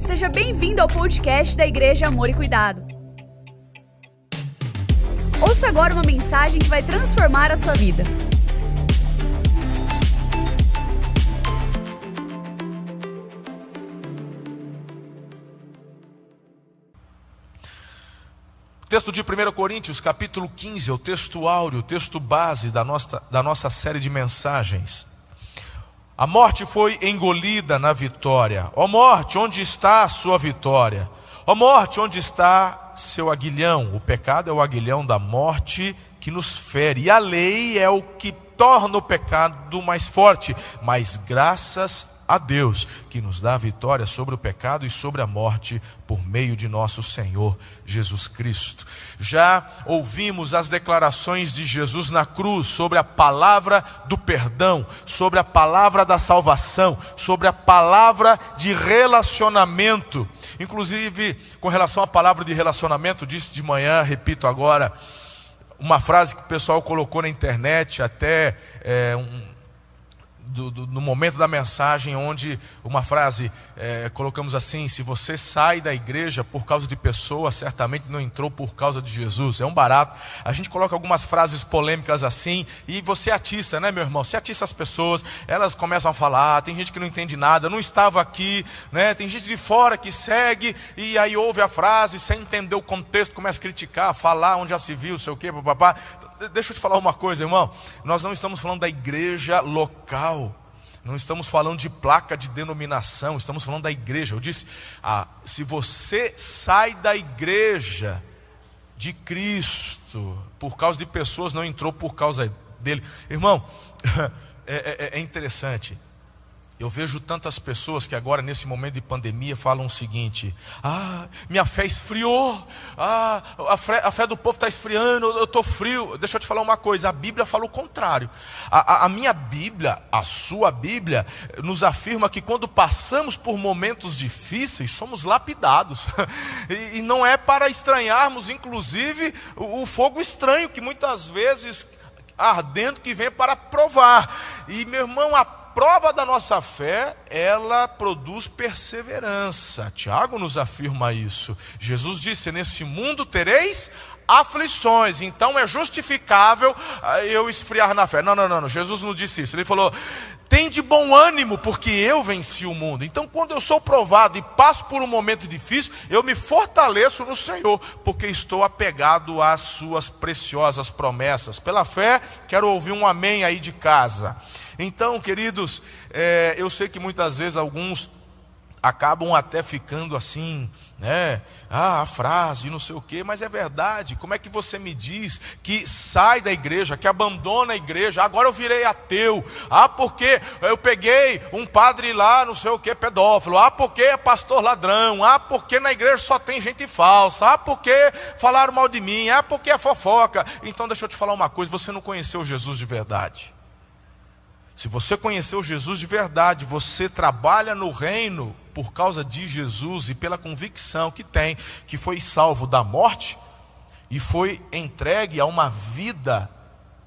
Seja bem-vindo ao podcast da Igreja Amor e Cuidado. Ouça agora uma mensagem que vai transformar a sua vida. Texto de 1 Coríntios, capítulo 15, é o texto áureo, o texto base da nossa, da nossa série de mensagens. A morte foi engolida na vitória. Ó morte, onde está a sua vitória? Ó morte, onde está seu aguilhão? O pecado é o aguilhão da morte que nos fere, e a lei é o que torna o pecado mais forte. Mas graças a Deus que nos dá a vitória sobre o pecado e sobre a morte por meio de nosso Senhor Jesus Cristo. Já ouvimos as declarações de Jesus na cruz sobre a palavra do perdão, sobre a palavra da salvação, sobre a palavra de relacionamento. Inclusive, com relação à palavra de relacionamento, disse de manhã, repito agora, uma frase que o pessoal colocou na internet, até é, um, do, do, no momento da mensagem, onde uma frase, é, colocamos assim: se você sai da igreja por causa de pessoas, certamente não entrou por causa de Jesus. É um barato. A gente coloca algumas frases polêmicas assim, e você atiça, né, meu irmão? Você atiça as pessoas, elas começam a falar, tem gente que não entende nada, não estava aqui, né? Tem gente de fora que segue, e aí ouve a frase, sem entender o contexto, começa a criticar, falar onde já se viu, sei o quê, papapá deixa eu te falar uma coisa, irmão. Nós não estamos falando da igreja local. Não estamos falando de placa de denominação, estamos falando da igreja. Eu disse: ah, se você sai da igreja de Cristo por causa de pessoas, não entrou por causa dele. Irmão, é, é, é interessante. Eu vejo tantas pessoas que agora, nesse momento de pandemia, falam o seguinte: Ah, minha fé esfriou, ah, a fé, a fé do povo está esfriando, eu estou frio. Deixa eu te falar uma coisa: a Bíblia fala o contrário. A, a, a, minha Bíblia, a sua Bíblia, nos afirma que quando passamos por momentos difíceis, somos lapidados. e, e não é para estranharmos, inclusive, o, o fogo estranho que muitas vezes ardendo que vem para provar. E meu irmão, a prova da nossa fé, ela produz perseverança. Tiago nos afirma isso. Jesus disse: Nesse mundo tereis aflições, então é justificável ah, eu esfriar na fé. Não, não, não, não. Jesus não disse isso. Ele falou: tem de bom ânimo, porque eu venci o mundo. Então, quando eu sou provado e passo por um momento difícil, eu me fortaleço no Senhor, porque estou apegado às suas preciosas promessas. Pela fé, quero ouvir um amém aí de casa. Então, queridos, é, eu sei que muitas vezes alguns acabam até ficando assim, né? Ah, a frase, não sei o quê, mas é verdade. Como é que você me diz que sai da igreja, que abandona a igreja? Agora eu virei ateu. Ah, porque eu peguei um padre lá, não sei o quê, pedófilo. Ah, porque é pastor ladrão. Ah, porque na igreja só tem gente falsa. Ah, porque falaram mal de mim. Ah, porque é fofoca. Então deixa eu te falar uma coisa: você não conheceu Jesus de verdade. Se você conheceu Jesus de verdade, você trabalha no reino por causa de Jesus e pela convicção que tem que foi salvo da morte e foi entregue a uma vida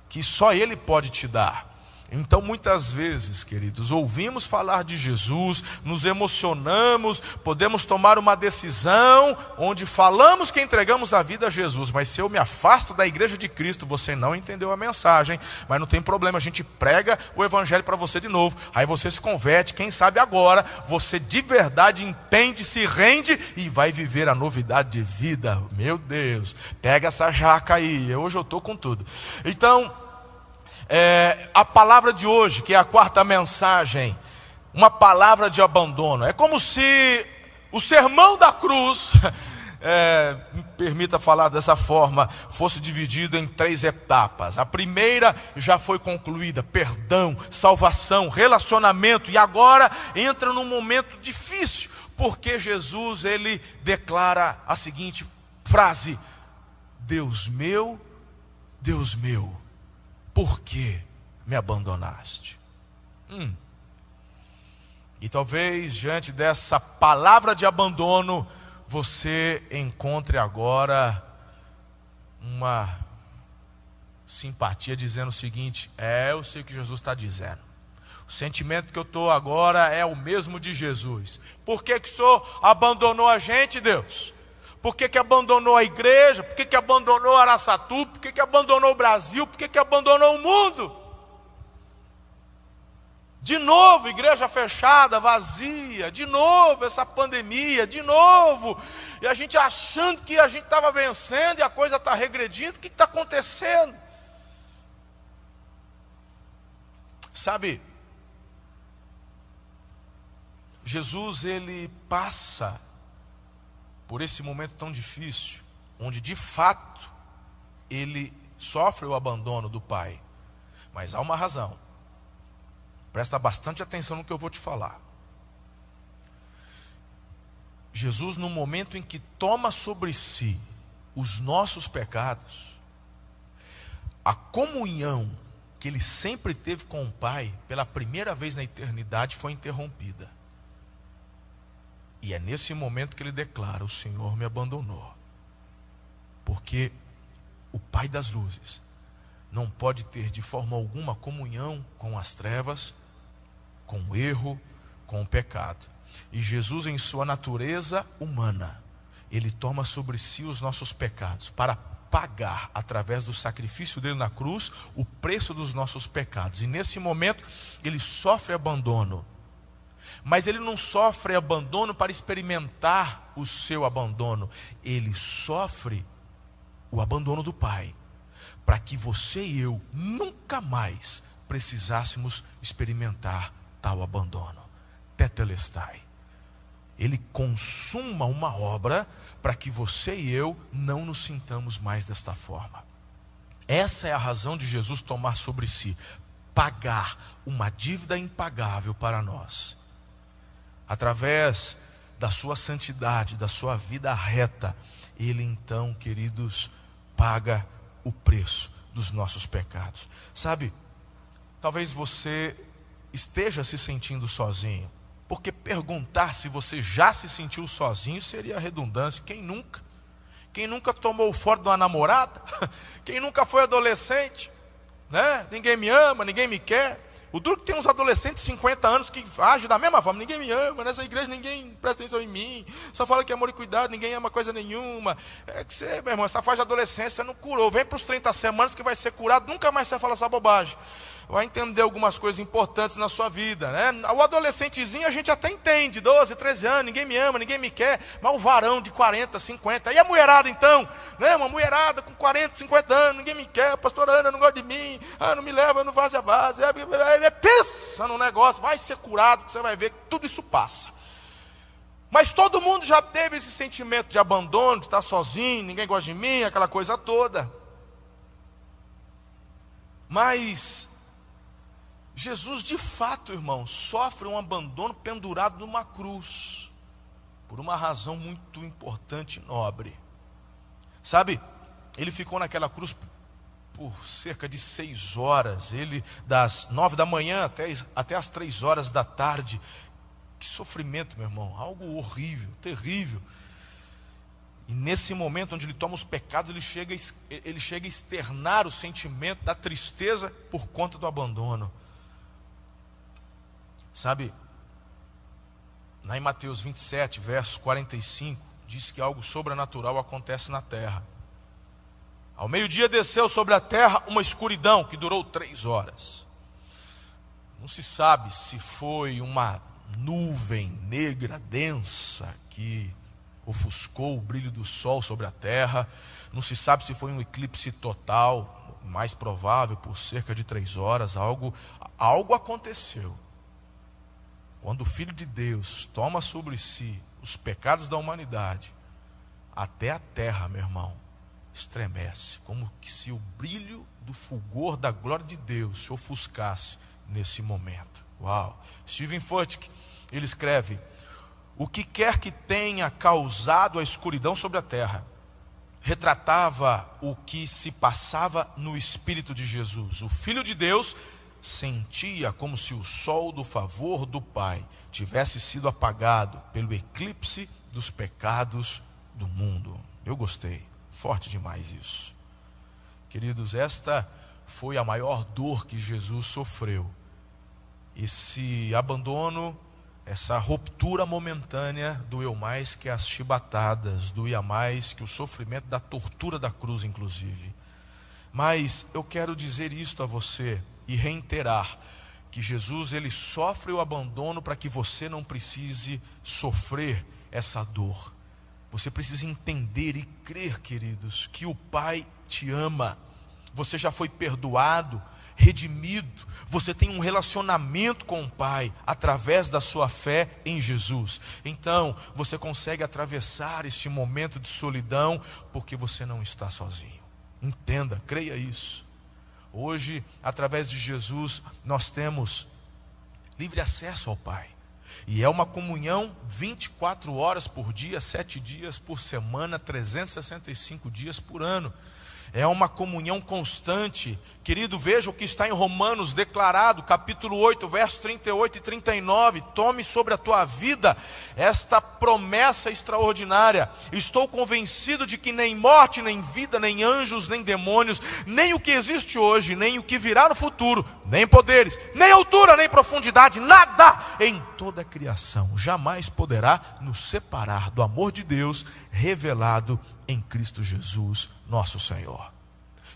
que só Ele pode te dar. Então, muitas vezes, queridos, ouvimos falar de Jesus, nos emocionamos, podemos tomar uma decisão onde falamos que entregamos a vida a Jesus, mas se eu me afasto da igreja de Cristo, você não entendeu a mensagem, mas não tem problema, a gente prega o evangelho para você de novo, aí você se converte, quem sabe agora você de verdade entende, se rende e vai viver a novidade de vida. Meu Deus, pega essa jaca aí, hoje eu estou com tudo. Então, é, a palavra de hoje, que é a quarta mensagem, uma palavra de abandono. É como se o sermão da cruz, é, permita falar dessa forma, fosse dividido em três etapas. A primeira já foi concluída: perdão, salvação, relacionamento, e agora entra num momento difícil, porque Jesus ele declara a seguinte frase: Deus meu, Deus meu por que me abandonaste? Hum. E talvez diante dessa palavra de abandono, você encontre agora uma simpatia dizendo o seguinte: É, eu sei o que Jesus está dizendo. O sentimento que eu estou agora é o mesmo de Jesus. Por que, que o Senhor abandonou a gente, Deus? Por que, que abandonou a igreja? Por que, que abandonou Araçatu? Por que, que abandonou o Brasil? Por que, que abandonou o mundo? De novo, igreja fechada, vazia, de novo essa pandemia, de novo, e a gente achando que a gente estava vencendo e a coisa está regredindo, o que está acontecendo? Sabe, Jesus ele passa por esse momento tão difícil, onde de fato ele sofre o abandono do Pai, mas há uma razão. Presta bastante atenção no que eu vou te falar. Jesus, no momento em que toma sobre si os nossos pecados, a comunhão que ele sempre teve com o Pai, pela primeira vez na eternidade, foi interrompida. E é nesse momento que ele declara: O Senhor me abandonou. Porque o Pai das luzes não pode ter de forma alguma comunhão com as trevas, com o erro, com o pecado. E Jesus, em sua natureza humana, ele toma sobre si os nossos pecados para pagar, através do sacrifício dele na cruz, o preço dos nossos pecados. E nesse momento, ele sofre abandono. Mas ele não sofre abandono para experimentar o seu abandono, ele sofre o abandono do Pai para que você e eu nunca mais precisássemos experimentar tal abandono. Tetelestai. Ele consuma uma obra para que você e eu não nos sintamos mais desta forma. Essa é a razão de Jesus tomar sobre si pagar uma dívida impagável para nós. Através da sua santidade, da sua vida reta, ele então, queridos, paga o preço dos nossos pecados. Sabe, talvez você esteja se sentindo sozinho, porque perguntar se você já se sentiu sozinho seria redundância. Quem nunca? Quem nunca tomou fora de uma namorada? Quem nunca foi adolescente? Né? Ninguém me ama, ninguém me quer. O duro que tem uns adolescentes de 50 anos que agem da mesma forma. Ninguém me ama, nessa igreja ninguém presta atenção em mim. Só fala que é amor e cuidado, ninguém ama coisa nenhuma. É que você, meu irmão, essa fase de adolescência não curou. Vem para os 30 semanas que vai ser curado, nunca mais você fala essa bobagem vai entender algumas coisas importantes na sua vida. Né? O adolescentezinho a gente até entende, 12, 13 anos, ninguém me ama, ninguém me quer, mas o varão de 40, 50, e a mulherada então? Né? Uma mulherada com 40, 50 anos, ninguém me quer, pastor Ana não gosta de mim, ah, não me leva no vaza vaza. É, é, é, pensa no negócio, vai ser curado, que você vai ver que tudo isso passa. Mas todo mundo já teve esse sentimento de abandono, de estar sozinho, ninguém gosta de mim, aquela coisa toda. Mas Jesus, de fato, irmão, sofre um abandono pendurado numa cruz, por uma razão muito importante e nobre. Sabe, ele ficou naquela cruz por cerca de seis horas, ele das nove da manhã até, até as três horas da tarde. Que sofrimento, meu irmão, algo horrível, terrível. E nesse momento onde ele toma os pecados, ele chega, ele chega a externar o sentimento da tristeza por conta do abandono. Sabe, lá em Mateus 27, verso 45, diz que algo sobrenatural acontece na terra. Ao meio-dia desceu sobre a terra uma escuridão que durou três horas. Não se sabe se foi uma nuvem negra densa que ofuscou o brilho do sol sobre a terra. Não se sabe se foi um eclipse total, mais provável, por cerca de três horas. Algo, algo aconteceu. Quando o Filho de Deus toma sobre si os pecados da humanidade, até a terra, meu irmão, estremece, como se o brilho do fulgor da glória de Deus se ofuscasse nesse momento. Uau! Steven Furtick, ele escreve: O que quer que tenha causado a escuridão sobre a terra, retratava o que se passava no espírito de Jesus. O Filho de Deus sentia como se o sol do favor do Pai tivesse sido apagado pelo eclipse dos pecados do mundo. Eu gostei, forte demais isso. Queridos, esta foi a maior dor que Jesus sofreu. esse abandono, essa ruptura momentânea doeu mais que as chibatadas, doía mais que o sofrimento da tortura da cruz, inclusive. Mas eu quero dizer isto a você e reiterar que Jesus ele sofre o abandono para que você não precise sofrer essa dor. Você precisa entender e crer, queridos, que o Pai te ama. Você já foi perdoado, redimido. Você tem um relacionamento com o Pai através da sua fé em Jesus. Então, você consegue atravessar este momento de solidão porque você não está sozinho. Entenda, creia isso. Hoje, através de Jesus, nós temos livre acesso ao Pai. E é uma comunhão 24 horas por dia, 7 dias por semana, 365 dias por ano é uma comunhão constante. Querido, veja o que está em Romanos declarado, capítulo 8, versos 38 e 39. Tome sobre a tua vida esta promessa extraordinária. Estou convencido de que nem morte, nem vida, nem anjos, nem demônios, nem o que existe hoje, nem o que virá no futuro, nem poderes, nem altura, nem profundidade, nada em toda a criação jamais poderá nos separar do amor de Deus revelado em Cristo Jesus, nosso Senhor.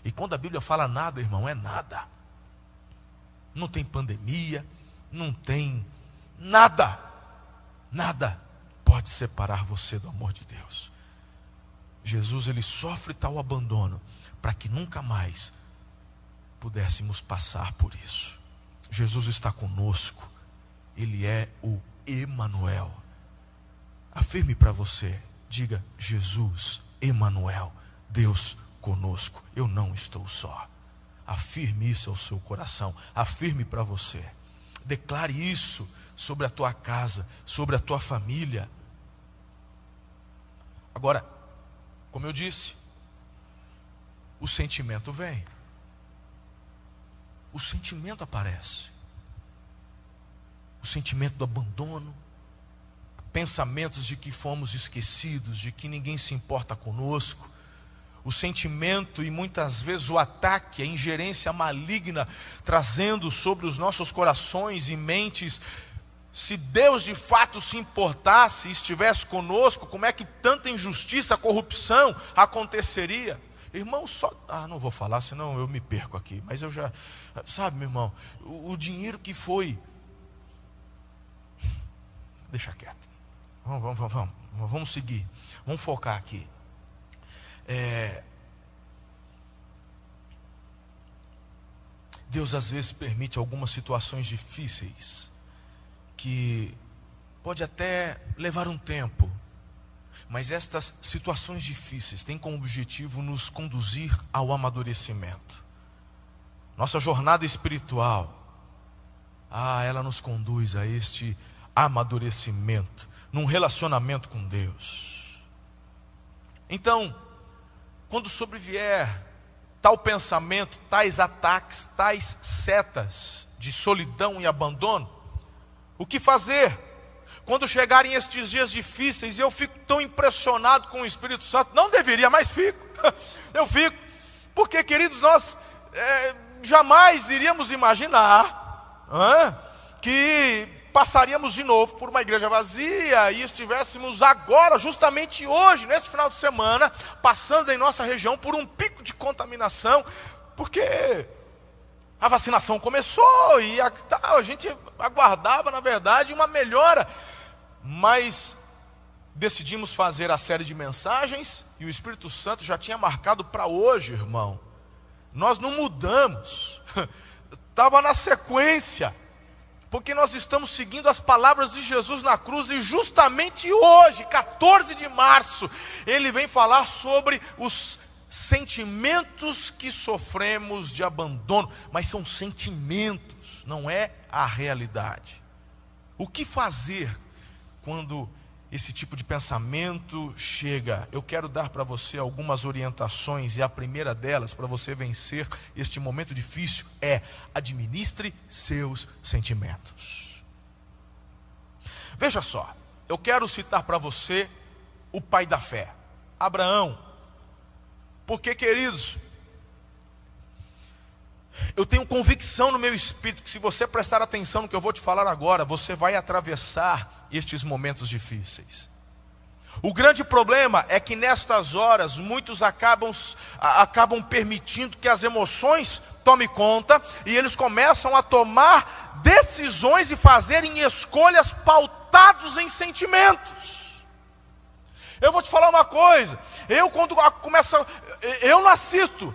E quando a Bíblia fala nada, irmão, é nada. Não tem pandemia, não tem nada, nada pode separar você do amor de Deus. Jesus ele sofre tal abandono para que nunca mais pudéssemos passar por isso. Jesus está conosco. Ele é o Emanuel. Afirme para você, diga Jesus Emanuel, Deus conosco. Eu não estou só. Afirme isso ao seu coração. Afirme para você. Declare isso sobre a tua casa, sobre a tua família. Agora, como eu disse, o sentimento vem. O sentimento aparece. O sentimento do abandono, pensamentos de que fomos esquecidos, de que ninguém se importa conosco, o sentimento e muitas vezes o ataque, a ingerência maligna, trazendo sobre os nossos corações e mentes. Se Deus de fato se importasse e estivesse conosco, como é que tanta injustiça, corrupção aconteceria? Irmão, só. Ah, não vou falar, senão eu me perco aqui. Mas eu já. Sabe, meu irmão, o, o dinheiro que foi. Deixa quieto. Vamos, vamos, vamos, vamos seguir. Vamos focar aqui. É... Deus às vezes permite algumas situações difíceis que pode até levar um tempo, mas estas situações difíceis têm como objetivo nos conduzir ao amadurecimento. Nossa jornada espiritual, ah, ela nos conduz a este amadurecimento num relacionamento com Deus. Então, quando sobrevier tal pensamento, tais ataques, tais setas de solidão e abandono, o que fazer? Quando chegarem estes dias difíceis eu fico tão impressionado com o Espírito Santo, não deveria, mas fico, eu fico, porque queridos, nós é, jamais iríamos imaginar que passaríamos de novo por uma igreja vazia e estivéssemos agora, justamente hoje, nesse final de semana, passando em nossa região por um pico de contaminação, porque a vacinação começou e a, a gente aguardava, na verdade, uma melhora, mas decidimos fazer a série de mensagens e o Espírito Santo já tinha marcado para hoje, irmão. Nós não mudamos, estava na sequência porque nós estamos seguindo as palavras de Jesus na cruz e justamente hoje, 14 de março, ele vem falar sobre os sentimentos que sofremos de abandono, mas são sentimentos, não é a realidade. O que fazer quando esse tipo de pensamento chega, eu quero dar para você algumas orientações, e a primeira delas, para você vencer este momento difícil, é administre seus sentimentos. Veja só, eu quero citar para você o pai da fé, Abraão, porque, queridos, Eu tenho convicção no meu espírito que se você prestar atenção no que eu vou te falar agora, você vai atravessar estes momentos difíceis. O grande problema é que nestas horas muitos acabam, acabam permitindo que as emoções tomem conta e eles começam a tomar decisões e fazerem escolhas pautados em sentimentos. Eu vou te falar uma coisa, eu quando começo, eu não assisto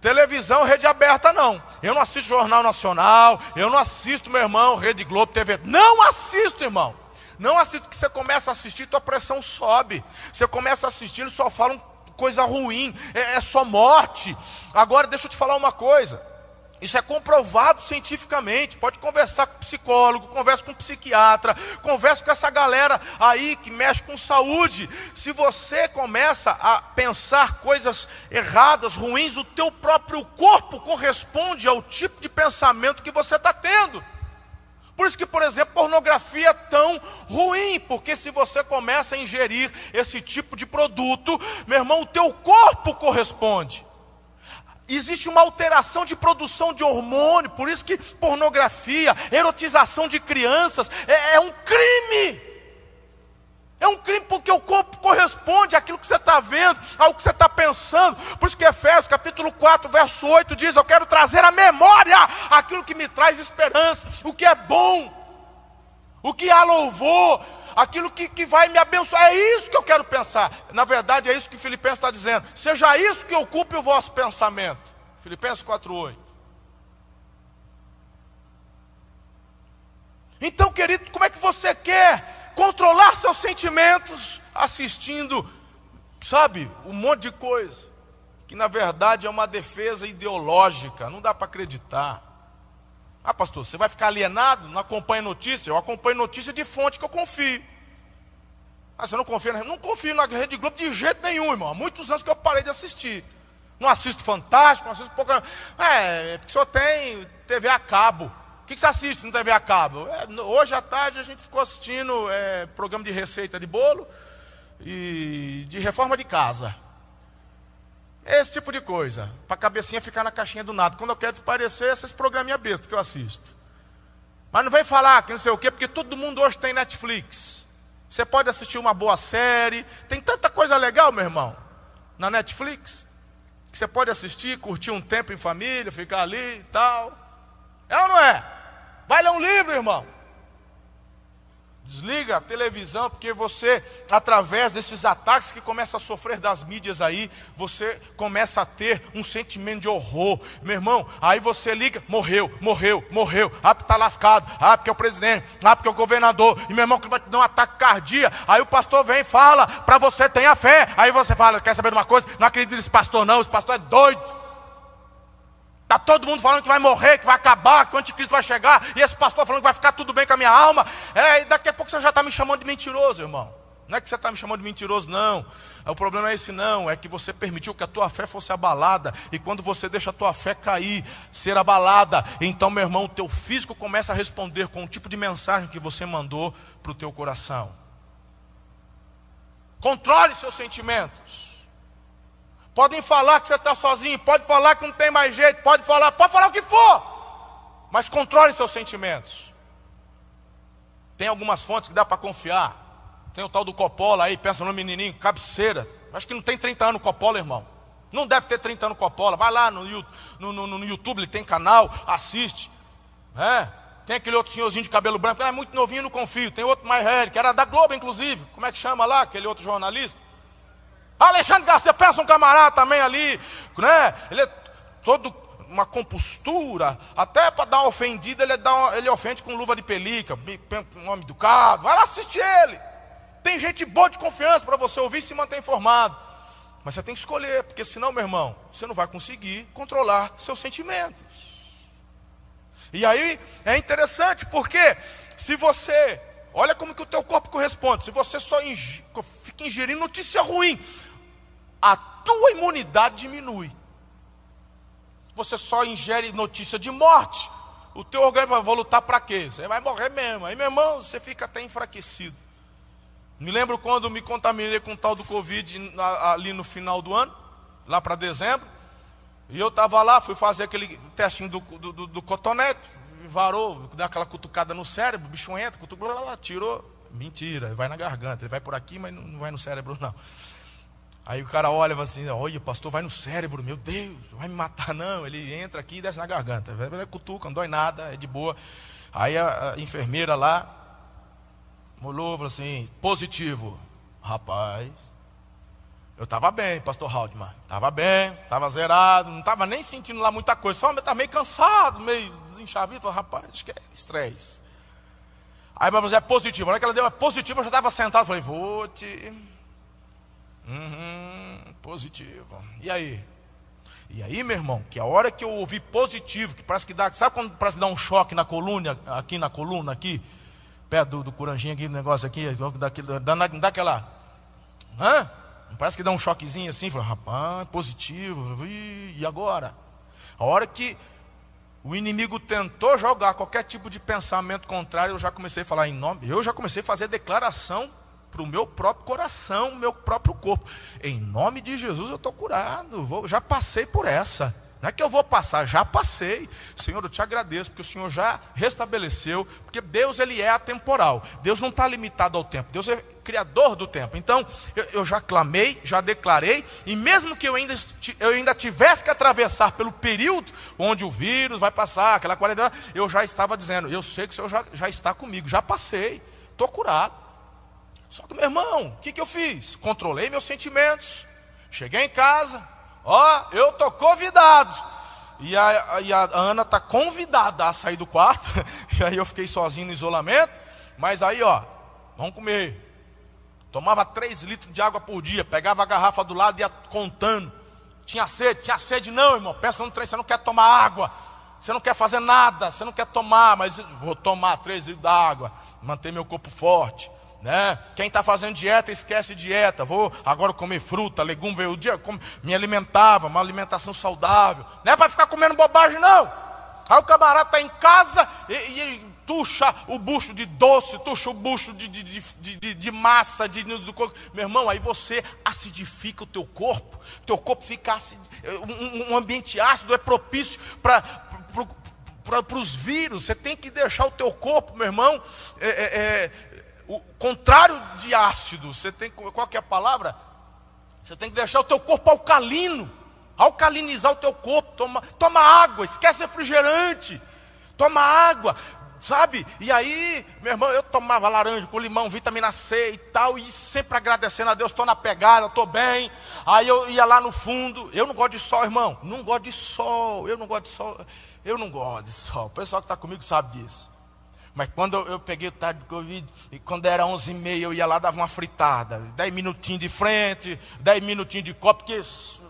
Televisão, rede aberta, não. Eu não assisto Jornal Nacional, eu não assisto, meu irmão, Rede Globo, TV. Não assisto, irmão. Não assisto que você começa a assistir, tua pressão sobe. Você começa a assistir, eles só falam coisa ruim, é, é só morte. Agora, deixa eu te falar uma coisa. Isso é comprovado cientificamente. Pode conversar com psicólogo, conversa com psiquiatra, conversa com essa galera aí que mexe com saúde. Se você começa a pensar coisas erradas, ruins, o teu próprio corpo corresponde ao tipo de pensamento que você está tendo. Por isso que, por exemplo, pornografia é tão ruim, porque se você começa a ingerir esse tipo de produto, meu irmão, o teu corpo corresponde. Existe uma alteração de produção de hormônio, por isso que pornografia, erotização de crianças é, é um crime. É um crime porque o corpo corresponde àquilo que você está vendo, ao que você está pensando. Por isso que Efésios capítulo 4, verso 8 diz: Eu quero trazer à memória aquilo que me traz esperança, o que é bom, o que há louvor, aquilo que, que vai me abençoar. É isso que eu quero pensar. Na verdade, é isso que Filipenses está dizendo. Seja isso que ocupe o vosso pensamento. Filipenses 4,8. Então, querido, como é que você quer controlar seus sentimentos assistindo, sabe, um monte de coisa? Que na verdade é uma defesa ideológica, não dá para acreditar. Ah, pastor, você vai ficar alienado? Não acompanha notícia? Eu acompanho notícia de fonte que eu confio. Ah, você não confia? Não confio na Rede Globo de jeito nenhum, irmão. Há muitos anos que eu parei de assistir. Não assisto Fantástico, não assisto pouco. É, é porque só tem TV a cabo. O que, você assiste no TV a cabo? É, hoje à tarde a gente ficou assistindo é, programa de receita de bolo e de reforma de casa. Esse tipo de coisa. Para a cabecinha ficar na caixinha do nada. Quando eu quero desaparecer, esses programinha besta que eu assisto. Mas não vem falar que não sei o quê, porque todo mundo hoje tem Netflix. Você pode assistir uma boa série. Tem tanta coisa legal, meu irmão, na Netflix. Que você pode assistir, curtir um tempo em família, ficar ali e tal. É ou não é? Vai ler um livro, irmão. Desliga a televisão, porque você, através desses ataques que começa a sofrer das mídias aí, você começa a ter um sentimento de horror. Meu irmão, aí você liga, morreu, morreu, morreu. Ah, porque está lascado. Ah, porque é o presidente. Ah, porque é o governador. E meu irmão, que vai te dar um ataque cardíaco. Aí o pastor vem e fala, para você tenha fé. Aí você fala, quer saber de uma coisa? Não acredito nesse pastor não, esse pastor é doido. Está todo mundo falando que vai morrer, que vai acabar, que o anticristo vai chegar, e esse pastor falando que vai ficar tudo bem com a minha alma. É, e daqui a pouco você já está me chamando de mentiroso, irmão. Não é que você está me chamando de mentiroso, não. O problema é esse, não. É que você permitiu que a tua fé fosse abalada. E quando você deixa a tua fé cair, ser abalada, então, meu irmão, o teu físico começa a responder com o tipo de mensagem que você mandou para o teu coração. Controle seus sentimentos. Podem falar que você está sozinho, pode falar que não tem mais jeito, pode falar, pode falar o que for, mas controle seus sentimentos. Tem algumas fontes que dá para confiar. Tem o tal do Coppola aí, pensa no menininho, cabeceira. Acho que não tem 30 anos Coppola, irmão. Não deve ter 30 anos Coppola. Vai lá no, no, no, no YouTube, ele tem canal, assiste. É. Tem aquele outro senhorzinho de cabelo branco, é muito novinho, não confio. Tem outro mais velho, que era da Globo, inclusive. Como é que chama lá, aquele outro jornalista? Alexandre Garcia, pensa um camarada também ali, né? Ele é todo uma compostura, até para dar ofendida, ele, dá uma, ele ofende com luva de pelica, um homem educado. Vai lá assistir ele. Tem gente boa de confiança para você ouvir e se manter informado. Mas você tem que escolher, porque senão, meu irmão, você não vai conseguir controlar seus sentimentos. E aí é interessante, porque se você, olha como que o teu corpo corresponde, se você só fica ingerindo notícia ruim, a tua imunidade diminui. Você só ingere notícia de morte. O teu organismo vai lutar para quê? Você vai morrer mesmo. Aí, meu irmão, você fica até enfraquecido. Me lembro quando me contaminei com o tal do Covid ali no final do ano, lá para dezembro. E eu estava lá, fui fazer aquele testinho do, do, do, do cotonete, varou, dá aquela cutucada no cérebro, o bicho entra, cutucou, tirou. Mentira, vai na garganta, ele vai por aqui, mas não vai no cérebro não. Aí o cara olha e fala assim, olha, pastor, vai no cérebro, meu Deus, vai me matar não. Ele entra aqui e desce na garganta. Cutuca, não dói nada, é de boa. Aí a, a enfermeira lá, olhou falou assim, positivo. Rapaz, eu estava bem, pastor Haldman. Estava bem, estava zerado, não estava nem sentindo lá muita coisa. Só estava meio cansado, meio desenchavido. Falei, rapaz, acho que é estresse. Aí, mas é positivo. Na hora que ela deu uma positiva, eu já estava sentado. Falei, vou te. Uhum, positivo. E aí? E aí, meu irmão, que a hora que eu ouvi positivo, que parece que dá, sabe quando parece que dá um choque na coluna, aqui na coluna, aqui, perto do, do curanjinho aqui, negócio aqui, daquele, dá, dá aquela, hã? Parece que dá um choquezinho assim, fala, rapaz, positivo, e agora? A hora que o inimigo tentou jogar qualquer tipo de pensamento contrário, eu já comecei a falar em nome, eu já comecei a fazer declaração para o meu próprio coração, meu próprio corpo. Em nome de Jesus eu estou curado, vou, já passei por essa. Não é que eu vou passar, já passei. Senhor, eu te agradeço, porque o Senhor já restabeleceu, porque Deus ele é atemporal. Deus não está limitado ao tempo, Deus é criador do tempo. Então, eu, eu, já clamei, já declarei, e mesmo que eu ainda, eu ainda tivesse que atravessar pelo período onde o vírus vai passar, aquela quarentena, eu já estava dizendo, eu sei que o Senhor já, já está comigo, já passei, estou curado. Só que, meu irmão, o que, que eu fiz? Controlei meus sentimentos, cheguei em casa, Ó, eu tô convidado. E a, e a Ana tá convidada a sair do quarto. E aí eu fiquei sozinho no isolamento. Mas aí, ó, vamos comer. Tomava 3 litros de água por dia. Pegava a garrafa do lado e ia contando. Tinha sede, tinha sede, não, irmão. Pensa no trem, você não quer tomar água. Você não quer fazer nada, você não quer tomar, mas vou tomar 3 litros d'água, manter meu corpo forte. Né? Quem está fazendo dieta, esquece dieta. Vou agora comer fruta, legume. O dia me alimentava, uma alimentação saudável. Não é para ficar comendo bobagem, não. Aí o camarada está em casa e, e, tuxa o bucho de doce, tuxa o bucho de, de, de, de, de massa, de, do corpo. Meu irmão, aí você acidifica o teu corpo. Teu corpo fica acid... um, um ambiente ácido é propício para para os vírus, você tem que deixar o teu corpo, meu irmão, é, é, é o contrário de ácido, você tem qual é a palavra? Você tem que deixar o teu corpo alcalino, alcalinizar o teu corpo, toma, toma água, esquece refrigerante, toma água, sabe? E aí, meu irmão, eu tomava laranja com limão, vitamina C e tal, e sempre agradecendo a Deus, estou na pegada, estou bem. Aí eu ia lá no fundo, eu não gosto de sol, irmão, não gosto de sol, eu não gosto de sol, eu não gosto de sol. O pessoal que está comigo sabe disso. Mas quando eu, peguei o tarde de Covid, e quando era 11 e meia, eu ia lá, dava uma fritada. 10 minutinhos de frente, 10 minutinhos de copo, porque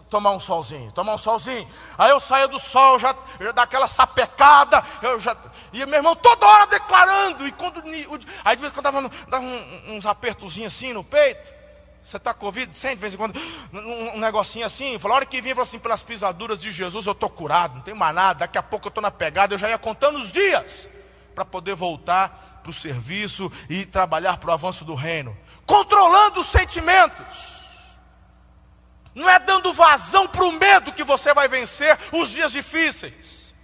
tomar um solzinho, tomar um solzinho. Aí eu saía do sol, já, já daquela sapecada, eu já. E meu irmão toda hora declarando. E quando. Aí de vez em quando dava, dava um, uns apertozinhos assim no peito. Você está com Covid? Sente de vez em quando um, um negocinho assim. Falou, a hora que vinha assim, pelas pisaduras de Jesus, eu estou curado, não tem mais nada. Daqui a pouco eu estou na pegada, eu já ia contando os dias para poder voltar para o serviço e trabalhar para o avanço do reino. Controlando os sentimentos. Não é dando vazão para o medo que você vai vencer os dias difíceis.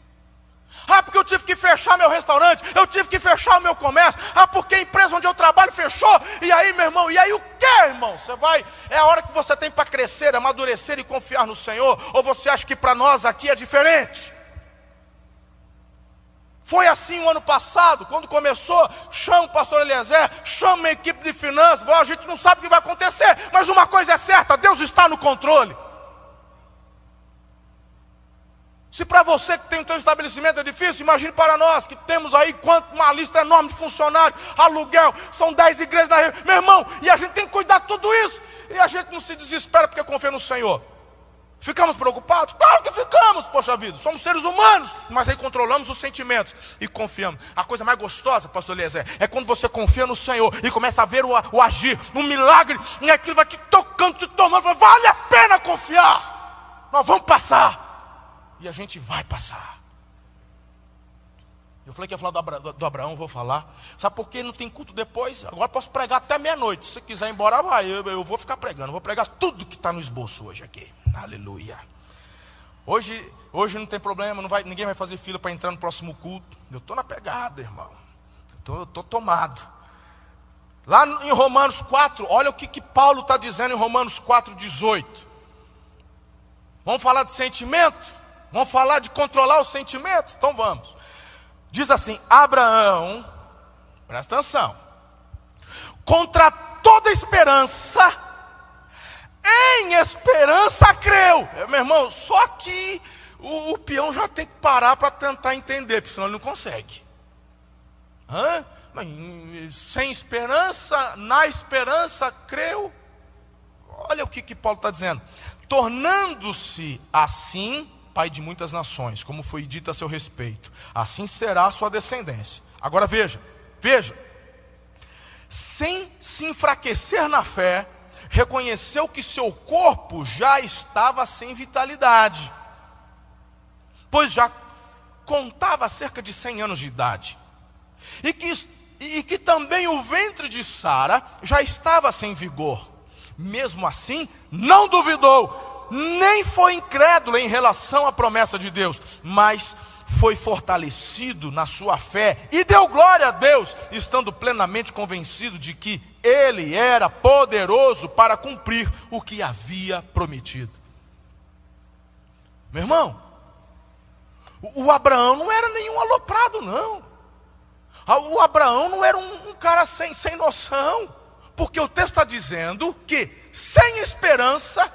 Ah, porque eu tive que fechar meu restaurante, eu tive que fechar o meu comércio. Ah, porque a empresa onde eu trabalho fechou. E aí, meu irmão, e aí o que, irmão? Você vai, é a hora que você tem para crescer, amadurecer e confiar no Senhor. Ou você acha que para nós aqui é diferente? Foi assim o ano passado, quando começou, chama o pastor Eliezer, chama a equipe de finanças, a gente não sabe o que vai acontecer, mas uma coisa é certa, Deus está no controle. Se para você que tem o seu estabelecimento é difícil, imagine para nós que temos aí quanto uma lista enorme de funcionários, aluguel, são dez igrejas da região. Meu irmão, e a gente tem que cuidar de tudo isso. E a gente não se desespera porque confia no Senhor. Ficamos preocupados? Claro que ficamos, poxa vida. Somos seres humanos, mas aí controlamos os sentimentos e confiamos. A coisa mais gostosa, pastor Eliezer, é quando você confia no Senhor e começa a ver o, o agir, o milagre, e aquilo vai te tocando, te tomando. Vale a pena confiar. Nós vamos passar. E a gente vai passar. Eu falei que ia falar do, Abra, do Abraão, vou falar. Sabe por que não tem culto depois? Agora posso pregar até meia-noite. Se quiser ir embora, vai. Eu, eu vou ficar pregando. Vou pregar tudo que está no esboço hoje aqui. Aleluia. Hoje, hoje não tem problema, não vai, ninguém vai fazer fila para entrar no próximo culto. Eu estou na pegada, irmão. Eu estou tomado. Lá em Romanos 4, olha o que, que Paulo está dizendo em Romanos 4,18. Vamos falar de sentimento? Vamos falar de controlar os sentimentos? Então vamos. Diz assim: Abraão, presta atenção, contra toda esperança, em esperança creu. É, meu irmão, só que o, o peão já tem que parar para tentar entender, porque senão ele não consegue. Hã? sem esperança, na esperança creu. Olha o que, que Paulo está dizendo. Tornando-se assim pai de muitas nações, como foi dito a seu respeito, assim será a sua descendência. Agora veja, veja, sem se enfraquecer na fé, reconheceu que seu corpo já estava sem vitalidade, pois já contava cerca de 100 anos de idade, e que e que também o ventre de Sara já estava sem vigor. Mesmo assim, não duvidou, nem foi incrédulo em relação à promessa de Deus, mas foi fortalecido na sua fé e deu glória a Deus, estando plenamente convencido de que ele era poderoso para cumprir o que havia prometido. Meu irmão, o Abraão não era nenhum aloprado, não. Ah, o Abraão não era um, um cara sem, sem noção, porque o texto está dizendo que sem esperança,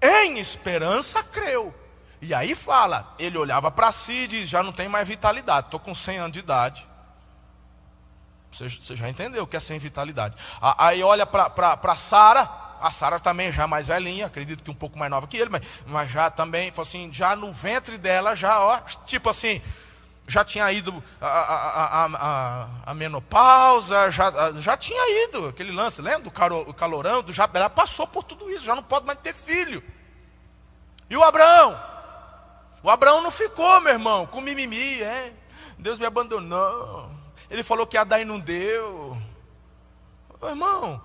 em esperança creu. E aí fala, ele olhava para si e diz: já não tem mais vitalidade, estou com 100 anos de idade. Você, você já entendeu o que é sem vitalidade. Aí olha para Sara, a Sara também já mais velhinha, acredito que um pouco mais nova que ele, mas, mas já também, assim, já no ventre dela, já, ó, tipo assim, já tinha ido a, a, a, a, menopausa, já, já tinha ido aquele lance, lembra do calorão, do Jaberá, passou por tudo isso, já não pode mais ter filho. E o Abraão? O Abraão não ficou, meu irmão, com mimimi, é, Deus me abandonou. Ele falou que a dar e não deu. Meu irmão,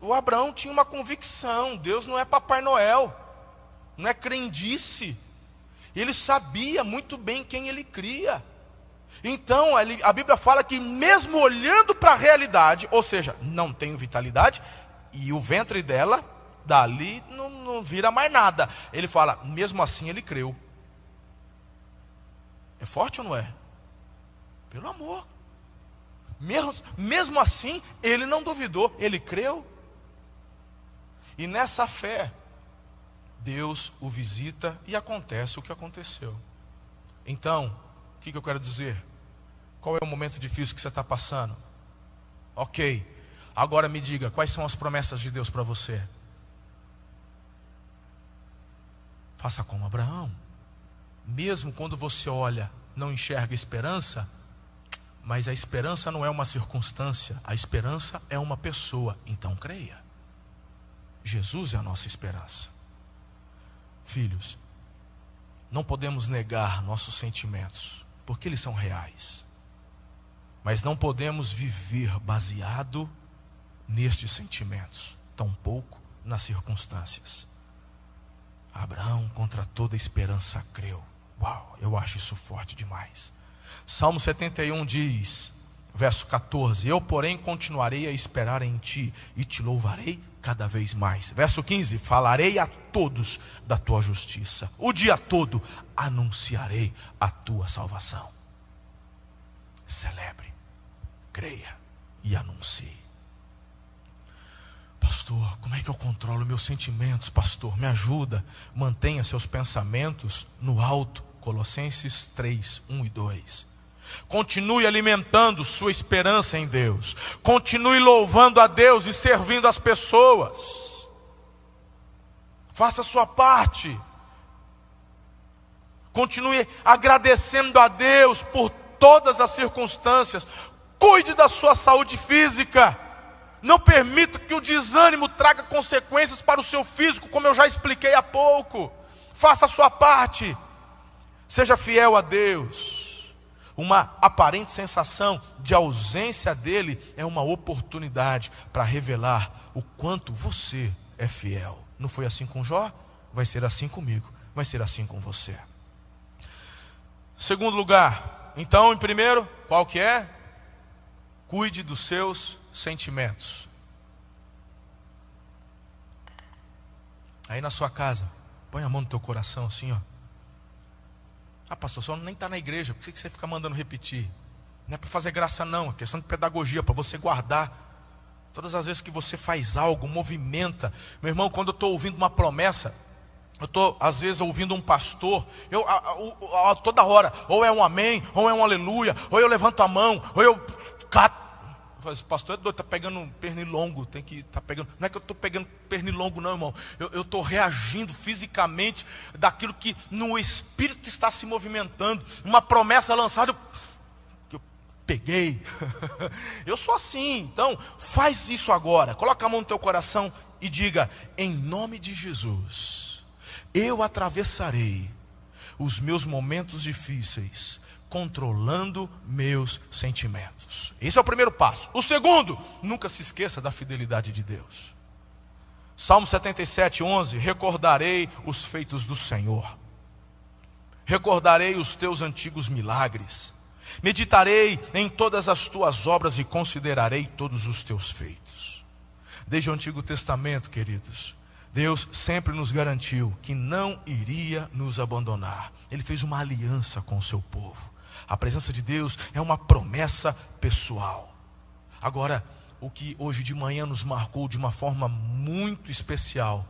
o Abraão tinha uma convicção, Deus não é Papai Noel, não é crendice. Ele sabia muito bem quem ele cria. Então, a Bíblia fala que, mesmo olhando para a realidade, ou seja, não tem vitalidade, e o ventre dela, dali não, não vira mais nada. Ele fala, mesmo assim ele creu. É forte ou não é? Pelo amor. Mesmo, mesmo assim, ele não duvidou, ele creu. E nessa fé, Deus o visita e acontece o que aconteceu. Então, o que, que eu quero dizer? Qual é o momento difícil que você está passando? Ok, agora me diga, quais são as promessas de Deus para você? Faça como Abraão. Mesmo quando você olha, não enxerga esperança, mas a esperança não é uma circunstância, a esperança é uma pessoa, então creia. Jesus é a nossa esperança. Filhos, não podemos negar nossos sentimentos, porque eles são reais. Mas não podemos viver baseado nestes sentimentos, tampouco nas circunstâncias. Abraão, contra toda esperança, creu. Uau, eu acho isso forte demais. Salmo 71 diz, verso 14: Eu, porém, continuarei a esperar em ti e te louvarei cada vez mais. Verso 15: Falarei a todos da tua justiça, o dia todo anunciarei a tua salvação. Celebre, creia e anuncie. Pastor, como é que eu controlo meus sentimentos? Pastor, me ajuda. Mantenha seus pensamentos no alto. Colossenses 3, 1 e 2. Continue alimentando sua esperança em Deus. Continue louvando a Deus e servindo as pessoas. Faça a sua parte. Continue agradecendo a Deus por todas as circunstâncias. Cuide da sua saúde física. Não permita que o desânimo traga consequências para o seu físico, como eu já expliquei há pouco. Faça a sua parte. Seja fiel a Deus. Uma aparente sensação de ausência dele é uma oportunidade para revelar o quanto você é fiel. Não foi assim com Jó? Vai ser assim comigo. vai ser assim com você. Segundo lugar, então, em primeiro, qual que é? Cuide dos seus sentimentos. Aí na sua casa, põe a mão no teu coração assim, ó. Ah, pastor, só nem está na igreja, por que você fica mandando repetir? Não é para fazer graça, não, é questão de pedagogia, para você guardar. Todas as vezes que você faz algo, movimenta. Meu irmão, quando eu estou ouvindo uma promessa, eu estou, às vezes, ouvindo um pastor, eu, a, a, a, toda hora, ou é um amém, ou é um aleluia, ou eu levanto a mão, ou eu cato. Esse pastor é doido, está pegando pernilongo, tem que tá pegando. Não é que eu estou pegando pernilongo, não, irmão. Eu estou reagindo fisicamente daquilo que no espírito está se movimentando. Uma promessa lançada, que eu peguei. eu sou assim, então faz isso agora. Coloca a mão no teu coração e diga: em nome de Jesus, eu atravessarei os meus momentos difíceis controlando meus sentimentos. Esse é o primeiro passo. O segundo, nunca se esqueça da fidelidade de Deus. Salmo 77, 11: Recordarei os feitos do Senhor, recordarei os teus antigos milagres, meditarei em todas as tuas obras e considerarei todos os teus feitos. Desde o Antigo Testamento, queridos, Deus sempre nos garantiu que não iria nos abandonar. Ele fez uma aliança com o seu povo. A presença de Deus é uma promessa pessoal. Agora, o que hoje de manhã nos marcou de uma forma muito especial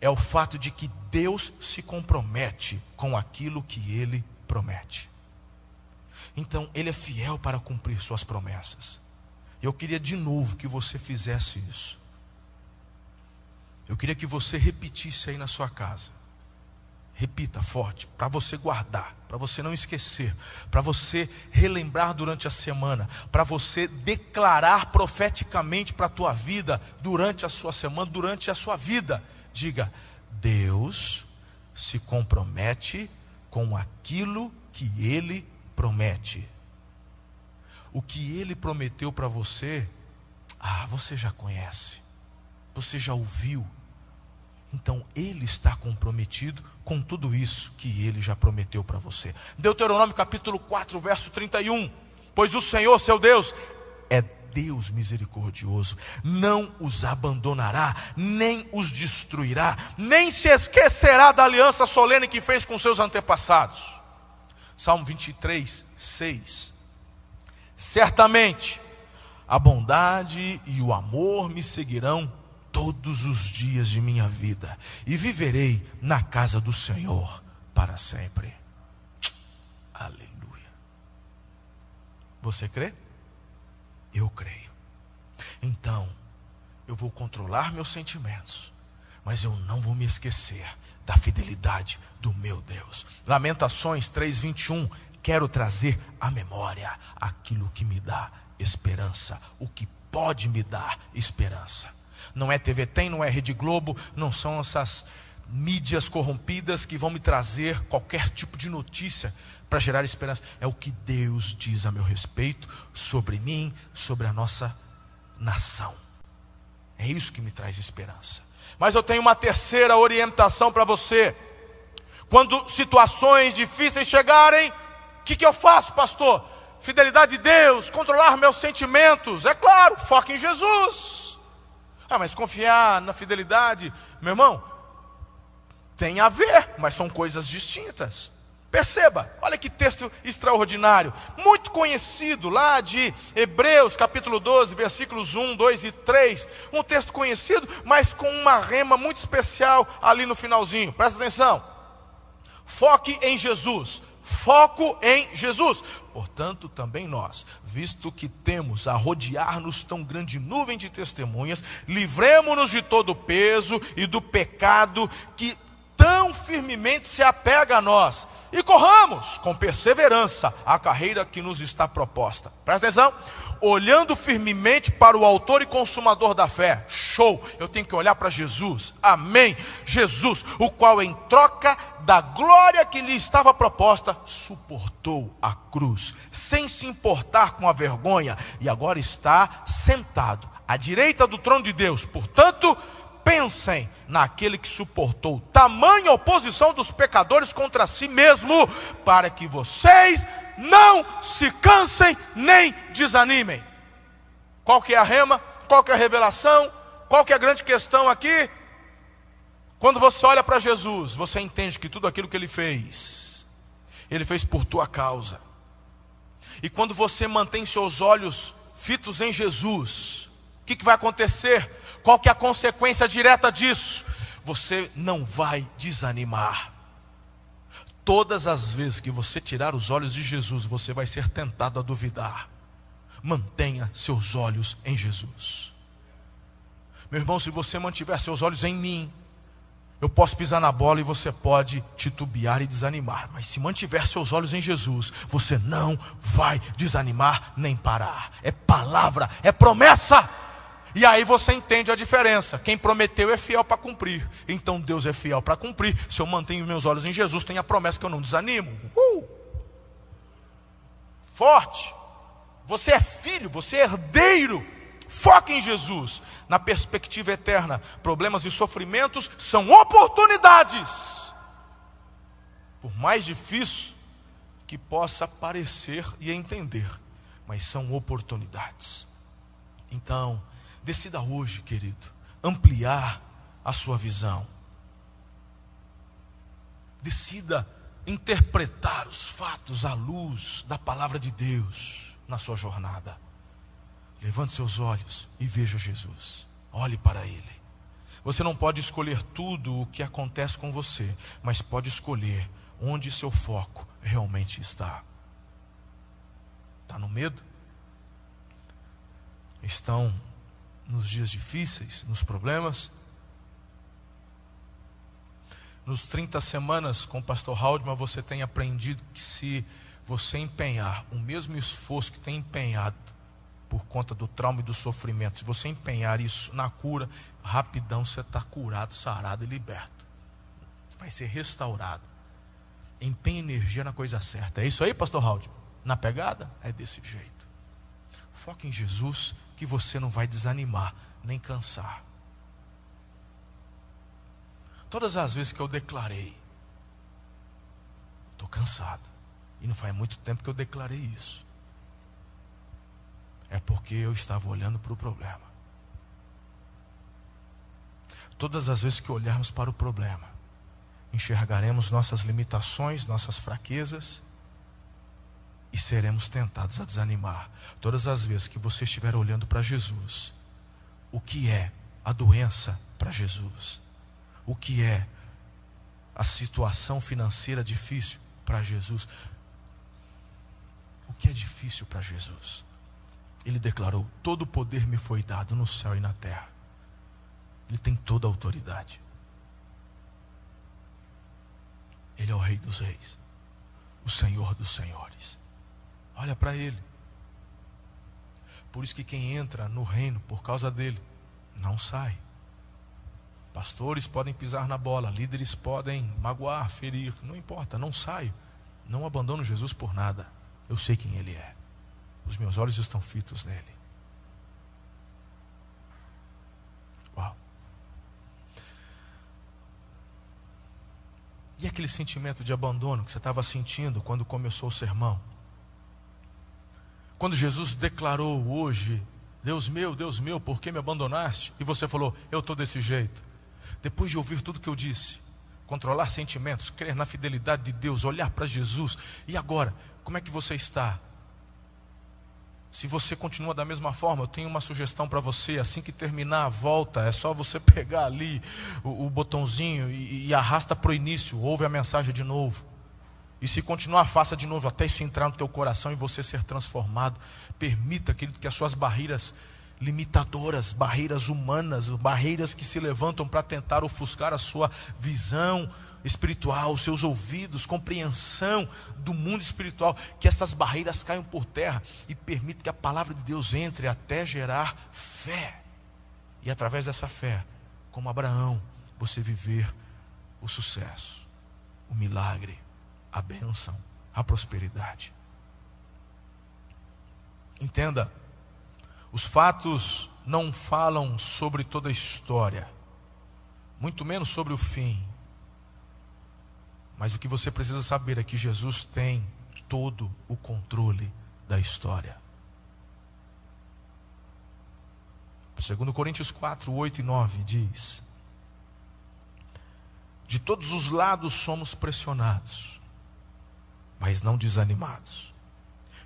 é o fato de que Deus se compromete com aquilo que ele promete. Então, ele é fiel para cumprir suas promessas. Eu queria de novo que você fizesse isso. Eu queria que você repetisse aí na sua casa. Repita forte, para você guardar, para você não esquecer, para você relembrar durante a semana, para você declarar profeticamente para a tua vida durante a sua semana, durante a sua vida. Diga: Deus se compromete com aquilo que ele promete. O que ele prometeu para você, ah, você já conhece. Você já ouviu. Então ele está comprometido com tudo isso que ele já prometeu para você. Deuteronômio capítulo 4, verso 31. Pois o Senhor, seu Deus, é Deus misericordioso, não os abandonará, nem os destruirá, nem se esquecerá da aliança solene que fez com seus antepassados. Salmo 23, 6. Certamente a bondade e o amor me seguirão todos os dias de minha vida e viverei na casa do Senhor para sempre. Aleluia. Você crê? Eu creio. Então, eu vou controlar meus sentimentos, mas eu não vou me esquecer da fidelidade do meu Deus. Lamentações 3:21, quero trazer à memória aquilo que me dá esperança, o que pode me dar esperança não é TV Tem, não é Rede Globo, não são essas mídias corrompidas que vão me trazer qualquer tipo de notícia para gerar esperança. É o que Deus diz a meu respeito, sobre mim, sobre a nossa nação. É isso que me traz esperança. Mas eu tenho uma terceira orientação para você. Quando situações difíceis chegarem, o que, que eu faço, pastor? Fidelidade de Deus, controlar meus sentimentos. É claro, foca em Jesus. Ah, mas confiar na fidelidade, meu irmão, tem a ver, mas são coisas distintas. Perceba, olha que texto extraordinário, muito conhecido lá de Hebreus, capítulo 12, versículos 1, 2 e 3. Um texto conhecido, mas com uma rema muito especial ali no finalzinho. Presta atenção. Foque em Jesus. Foco em Jesus. Portanto, também nós, visto que temos a rodear-nos tão grande nuvem de testemunhas, livremos-nos de todo o peso e do pecado que tão firmemente se apega a nós e corramos com perseverança a carreira que nos está proposta. Presta atenção olhando firmemente para o autor e consumador da fé. Show! Eu tenho que olhar para Jesus. Amém. Jesus, o qual em troca da glória que lhe estava proposta, suportou a cruz, sem se importar com a vergonha, e agora está sentado à direita do trono de Deus. Portanto, pensem naquele que suportou tamanha oposição dos pecadores contra si mesmo, para que vocês não se cansem nem desanimem. Qual que é a rema? Qual que é a revelação? Qual que é a grande questão aqui? Quando você olha para Jesus, você entende que tudo aquilo que ele fez, ele fez por tua causa. E quando você mantém seus olhos fitos em Jesus, o que, que vai acontecer? Qual que é a consequência direta disso? Você não vai desanimar. Todas as vezes que você tirar os olhos de Jesus, você vai ser tentado a duvidar. Mantenha seus olhos em Jesus. Meu irmão, se você mantiver seus olhos em mim, eu posso pisar na bola e você pode titubear e desanimar, mas se mantiver seus olhos em Jesus, você não vai desanimar nem parar. É palavra, é promessa. E aí você entende a diferença. Quem prometeu é fiel para cumprir. Então Deus é fiel para cumprir. Se eu mantenho meus olhos em Jesus, tem a promessa que eu não desanimo. Uh! Forte. Você é filho, você é herdeiro Foque em Jesus, na perspectiva eterna. Problemas e sofrimentos são oportunidades. Por mais difícil que possa parecer e entender, mas são oportunidades. Então, decida hoje, querido, ampliar a sua visão. Decida interpretar os fatos à luz da palavra de Deus na sua jornada. Levante seus olhos e veja Jesus. Olhe para Ele. Você não pode escolher tudo o que acontece com você, mas pode escolher onde seu foco realmente está. Está no medo? Estão nos dias difíceis, nos problemas? Nos 30 semanas com o pastor Haldman, você tem aprendido que se você empenhar o mesmo esforço que tem empenhado por conta do trauma e do sofrimento, se você empenhar isso na cura, rapidão você está curado, sarado e liberto. Vai ser restaurado. Empenhe energia na coisa certa. É isso aí, pastor Raul? Na pegada? É desse jeito. Foque em Jesus que você não vai desanimar, nem cansar. Todas as vezes que eu declarei, estou cansado. E não faz muito tempo que eu declarei isso é porque eu estava olhando para o problema. Todas as vezes que olharmos para o problema, enxergaremos nossas limitações, nossas fraquezas e seremos tentados a desanimar. Todas as vezes que você estiver olhando para Jesus, o que é a doença para Jesus? O que é a situação financeira difícil para Jesus? O que é difícil para Jesus? Ele declarou: Todo poder me foi dado no céu e na terra. Ele tem toda a autoridade. Ele é o Rei dos Reis, o Senhor dos Senhores. Olha para Ele. Por isso que quem entra no reino por causa dele não sai. Pastores podem pisar na bola, líderes podem magoar, ferir, não importa, não saio. Não abandono Jesus por nada. Eu sei quem Ele é. Os meus olhos estão fitos nele. Uau. E aquele sentimento de abandono que você estava sentindo quando começou o sermão? Quando Jesus declarou hoje, Deus meu, Deus meu, por que me abandonaste? E você falou, eu estou desse jeito. Depois de ouvir tudo que eu disse, controlar sentimentos, crer na fidelidade de Deus, olhar para Jesus, e agora, como é que você está? Se você continua da mesma forma, eu tenho uma sugestão para você. Assim que terminar a volta, é só você pegar ali o, o botãozinho e, e arrasta para o início. Ouve a mensagem de novo. E se continuar, faça de novo até isso entrar no teu coração e você ser transformado. Permita, querido, que as suas barreiras limitadoras, barreiras humanas, barreiras que se levantam para tentar ofuscar a sua visão, espiritual, seus ouvidos, compreensão do mundo espiritual, que essas barreiras caiam por terra e permita que a palavra de Deus entre até gerar fé. E através dessa fé, como Abraão, você viver o sucesso, o milagre, a bênção, a prosperidade. Entenda, os fatos não falam sobre toda a história, muito menos sobre o fim. Mas o que você precisa saber é que Jesus tem todo o controle da história. Segundo Coríntios 4, 8 e 9 diz: De todos os lados somos pressionados, mas não desanimados.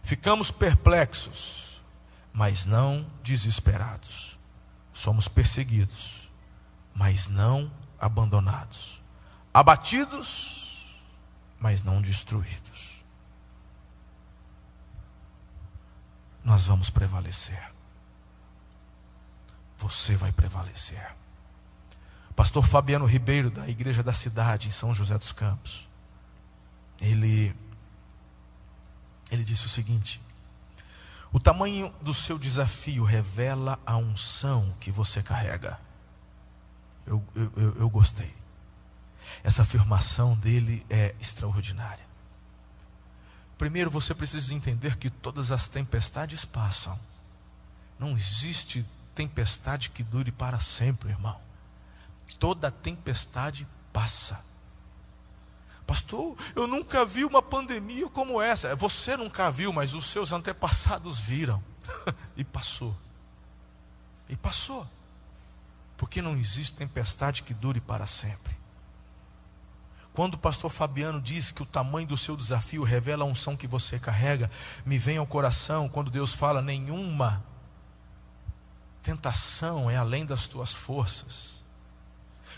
Ficamos perplexos, mas não desesperados. Somos perseguidos, mas não abandonados. Abatidos, mas não destruídos. Nós vamos prevalecer. Você vai prevalecer. Pastor Fabiano Ribeiro, da Igreja da Cidade, em São José dos Campos, ele ele disse o seguinte: o tamanho do seu desafio revela a unção que você carrega. Eu, eu, eu gostei. Essa afirmação dele é extraordinária. Primeiro, você precisa entender que todas as tempestades passam. Não existe tempestade que dure para sempre, irmão. Toda tempestade passa. Pastor, eu nunca vi uma pandemia como essa. Você nunca viu, mas os seus antepassados viram. e passou. E passou. Porque não existe tempestade que dure para sempre. Quando o pastor Fabiano diz que o tamanho do seu desafio revela a unção que você carrega, me vem ao coração quando Deus fala: nenhuma tentação é além das tuas forças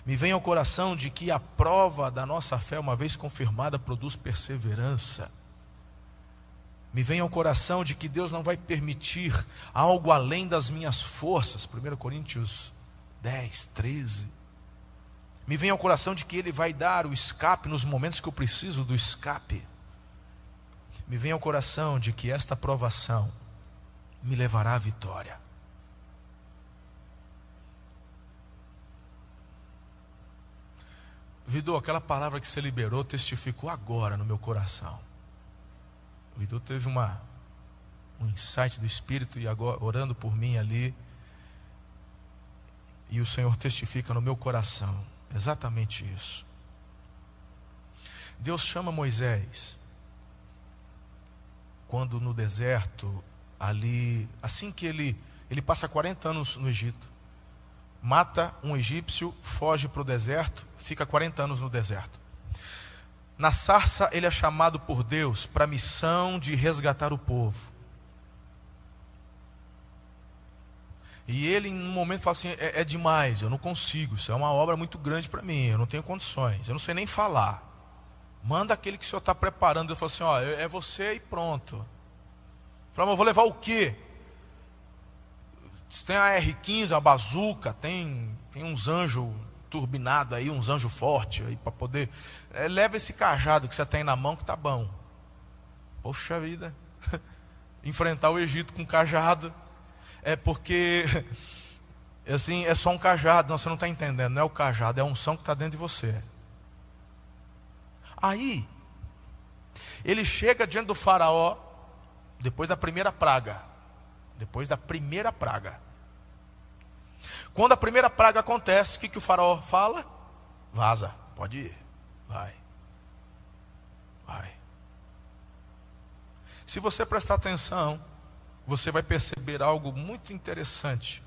me vem ao coração de que a prova da nossa fé, uma vez confirmada, produz perseverança. Me vem ao coração de que Deus não vai permitir algo além das minhas forças. 1 Coríntios 10, 13. Me vem ao coração de que Ele vai dar o escape nos momentos que eu preciso do escape. Me vem ao coração de que esta provação me levará à vitória. Vidor, aquela palavra que você liberou testificou agora no meu coração. O teve uma, um insight do Espírito e agora orando por mim ali. E o Senhor testifica no meu coração exatamente isso. Deus chama Moisés quando no deserto, ali, assim que ele, ele passa 40 anos no Egito, mata um egípcio, foge para o deserto, fica 40 anos no deserto. Na sarça, ele é chamado por Deus para a missão de resgatar o povo. E ele, em um momento, fala assim: é, é demais, eu não consigo, isso é uma obra muito grande para mim, eu não tenho condições, eu não sei nem falar. Manda aquele que o senhor está preparando. Eu falo assim: ó, é você e pronto. Fala, mas vou levar o quê? Tem a R15, a bazuca, tem, tem uns anjos turbinado aí, uns anjos fortes aí para poder. É, leva esse cajado que você tem na mão que tá bom. Poxa vida. Enfrentar o Egito com cajado. É porque assim, é só um cajado, não, você não está entendendo, não é o cajado, é a unção que está dentro de você. Aí, ele chega diante do faraó, depois da primeira praga. Depois da primeira praga. Quando a primeira praga acontece, o que, que o faraó fala? Vaza, pode ir, vai, vai. Se você prestar atenção, você vai perceber algo muito interessante.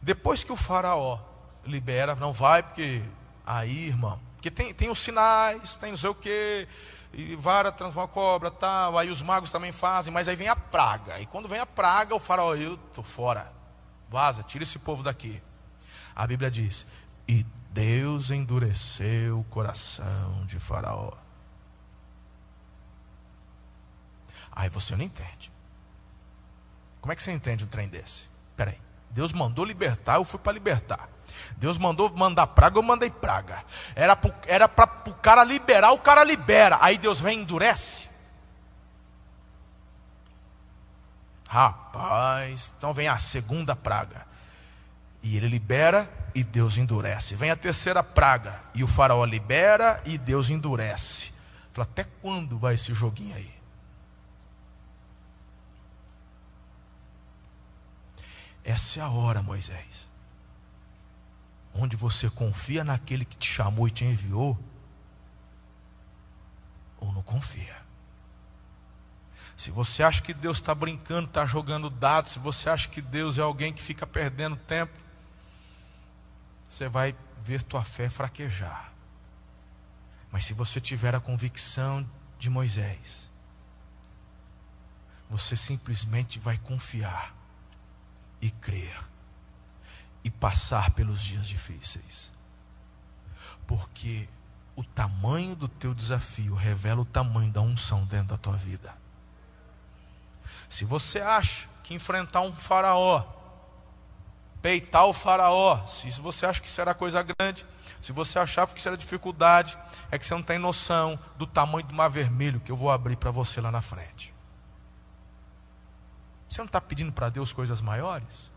Depois que o faraó libera, não vai, porque aí, irmão, porque tem, tem os sinais, tem não sei o que, e vara transforma cobra, tal, aí os magos também fazem, mas aí vem a praga. E quando vem a praga, o faraó, eu tô fora. Vaza, tira esse povo daqui. A Bíblia diz: E Deus endureceu o coração de Faraó. Aí você não entende. Como é que você entende um trem desse? Peraí. Deus mandou libertar, eu fui para libertar. Deus mandou mandar praga, eu mandei praga. Era para era o cara liberar, o cara libera. Aí Deus vem e endurece. Rapaz, então vem a segunda praga. E ele libera e Deus endurece. Vem a terceira praga e o faraó libera e Deus endurece. Fala, até quando vai esse joguinho aí? Essa é a hora, Moisés. onde você confia naquele que te chamou e te enviou, ou não confia. Se você acha que Deus está brincando, está jogando dados, se você acha que Deus é alguém que fica perdendo tempo, você vai ver tua fé fraquejar. Mas se você tiver a convicção de Moisés, você simplesmente vai confiar e crer e passar pelos dias difíceis. Porque o tamanho do teu desafio revela o tamanho da unção dentro da tua vida. Se você acha que enfrentar um faraó, peitar o faraó, se você acha que será coisa grande, se você achava que será dificuldade, é que você não tem noção do tamanho do mar vermelho que eu vou abrir para você lá na frente. Você não está pedindo para Deus coisas maiores?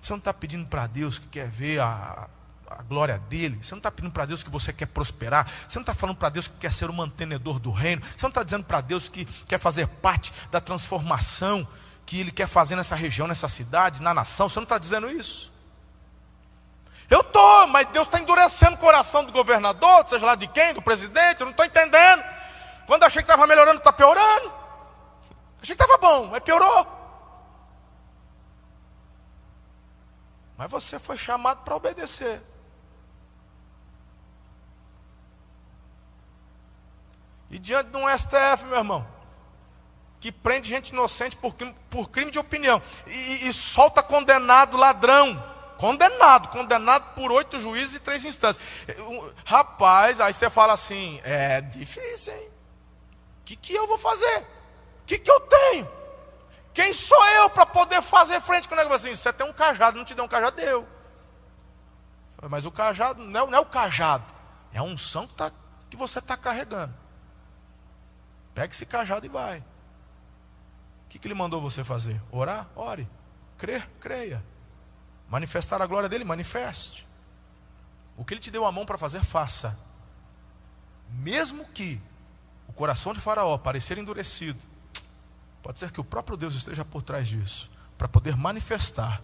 Você não está pedindo para Deus que quer ver a, a glória dele. Você não está pedindo para Deus que você quer prosperar. Você não está falando para Deus que quer ser o mantenedor do reino. Você não está dizendo para Deus que quer fazer parte da transformação que Ele quer fazer nessa região, nessa cidade, na nação. Você não está dizendo isso. Eu estou, mas Deus está endurecendo o coração do governador, seja lá de quem, do presidente, eu não estou entendendo. Quando achei que estava melhorando, está piorando. Achei que estava bom, mas piorou. Mas você foi chamado para obedecer. E diante de um STF, meu irmão, que prende gente inocente por, por crime de opinião e, e solta condenado ladrão. Condenado, condenado por oito juízes e três instâncias. Rapaz, aí você fala assim: é difícil, hein? O que, que eu vou fazer? O que, que eu tenho? Quem sou eu para poder fazer frente com o negócio assim? Você tem um cajado, não te deu um cajado, deu. Mas o cajado não é, não é o cajado, é a unção que, tá, que você está carregando. Pega esse cajado e vai. O que, que ele mandou você fazer? Orar? Ore. Crer? Creia. Manifestar a glória dele? Manifeste. O que ele te deu a mão para fazer, faça. Mesmo que o coração de Faraó parecer endurecido, pode ser que o próprio Deus esteja por trás disso, para poder manifestar